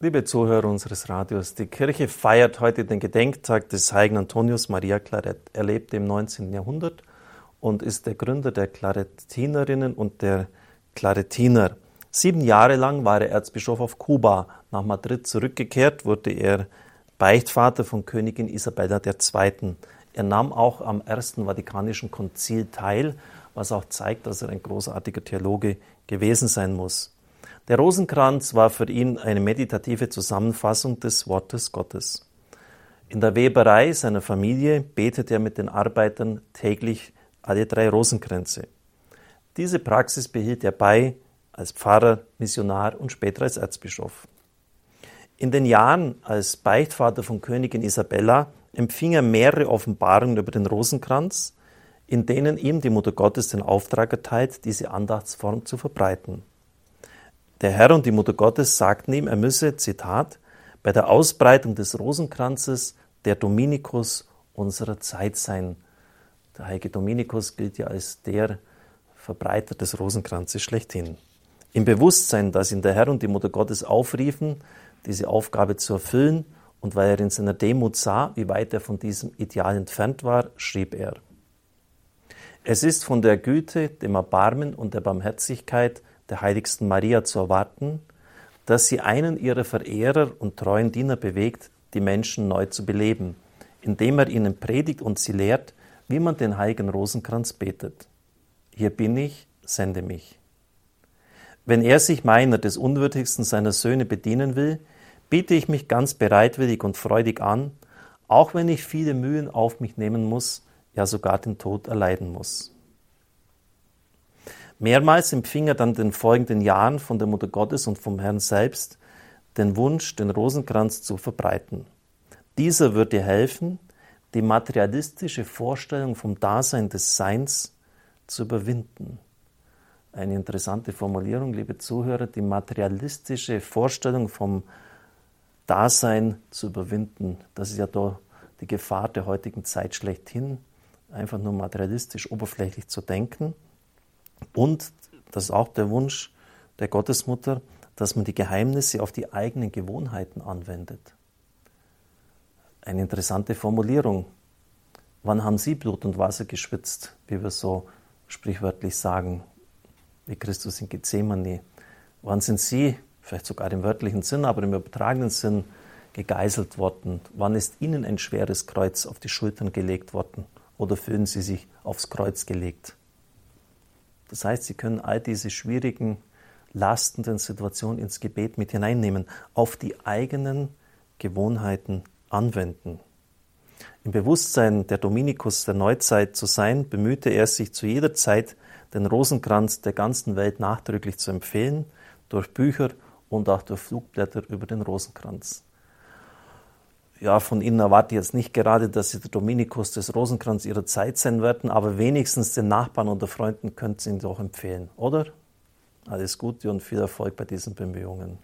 Liebe Zuhörer unseres Radios, die Kirche feiert heute den Gedenktag des heiligen Antonius Maria Claret. Er lebte im 19. Jahrhundert und ist der Gründer der Claretinerinnen und der Claretiner. Sieben Jahre lang war er Erzbischof auf Kuba. Nach Madrid zurückgekehrt wurde er Beichtvater von Königin Isabella II. Er nahm auch am Ersten Vatikanischen Konzil teil, was auch zeigt, dass er ein großartiger Theologe gewesen sein muss. Der Rosenkranz war für ihn eine meditative Zusammenfassung des Wortes Gottes. In der Weberei seiner Familie betete er mit den Arbeitern täglich alle drei Rosenkränze. Diese Praxis behielt er bei als Pfarrer, Missionar und später als Erzbischof. In den Jahren als Beichtvater von Königin Isabella empfing er mehrere Offenbarungen über den Rosenkranz, in denen ihm die Mutter Gottes den Auftrag erteilt, diese Andachtsform zu verbreiten. Der Herr und die Mutter Gottes sagten ihm, er müsse, Zitat, bei der Ausbreitung des Rosenkranzes der Dominikus unserer Zeit sein. Der heilige Dominikus gilt ja als der Verbreiter des Rosenkranzes schlechthin. Im Bewusstsein, dass ihn der Herr und die Mutter Gottes aufriefen, diese Aufgabe zu erfüllen, und weil er in seiner Demut sah, wie weit er von diesem Ideal entfernt war, schrieb er. Es ist von der Güte, dem Erbarmen und der Barmherzigkeit der heiligsten Maria zu erwarten, dass sie einen ihrer Verehrer und treuen Diener bewegt, die Menschen neu zu beleben, indem er ihnen predigt und sie lehrt, wie man den heiligen Rosenkranz betet. Hier bin ich, sende mich. Wenn er sich meiner des unwürdigsten seiner Söhne bedienen will, biete ich mich ganz bereitwillig und freudig an, auch wenn ich viele Mühen auf mich nehmen muss, ja sogar den Tod erleiden muss. Mehrmals empfing er dann den folgenden Jahren von der Mutter Gottes und vom Herrn selbst den Wunsch, den Rosenkranz zu verbreiten. Dieser würde helfen, die materialistische Vorstellung vom Dasein des Seins zu überwinden. Eine interessante Formulierung, liebe Zuhörer, die materialistische Vorstellung vom Dasein zu überwinden. Das ist ja da die Gefahr der heutigen Zeit schlechthin, einfach nur materialistisch, oberflächlich zu denken. Und das ist auch der Wunsch der Gottesmutter, dass man die Geheimnisse auf die eigenen Gewohnheiten anwendet. Eine interessante Formulierung. Wann haben Sie Blut und Wasser geschwitzt, wie wir so sprichwörtlich sagen, wie Christus in Gethsemane? Wann sind Sie, vielleicht sogar im wörtlichen Sinn, aber im übertragenen Sinn, gegeißelt worden? Wann ist Ihnen ein schweres Kreuz auf die Schultern gelegt worden? Oder fühlen Sie sich aufs Kreuz gelegt? Das heißt, Sie können all diese schwierigen, lastenden Situationen ins Gebet mit hineinnehmen, auf die eigenen Gewohnheiten anwenden. Im Bewusstsein der Dominikus der Neuzeit zu sein, bemühte er sich zu jeder Zeit, den Rosenkranz der ganzen Welt nachdrücklich zu empfehlen, durch Bücher und auch durch Flugblätter über den Rosenkranz ja, von Ihnen erwarte ich jetzt nicht gerade, dass Sie der Dominikus des Rosenkranz Ihrer Zeit sein werden, aber wenigstens den Nachbarn oder Freunden können Sie ihn doch empfehlen, oder? Alles Gute und viel Erfolg bei diesen Bemühungen.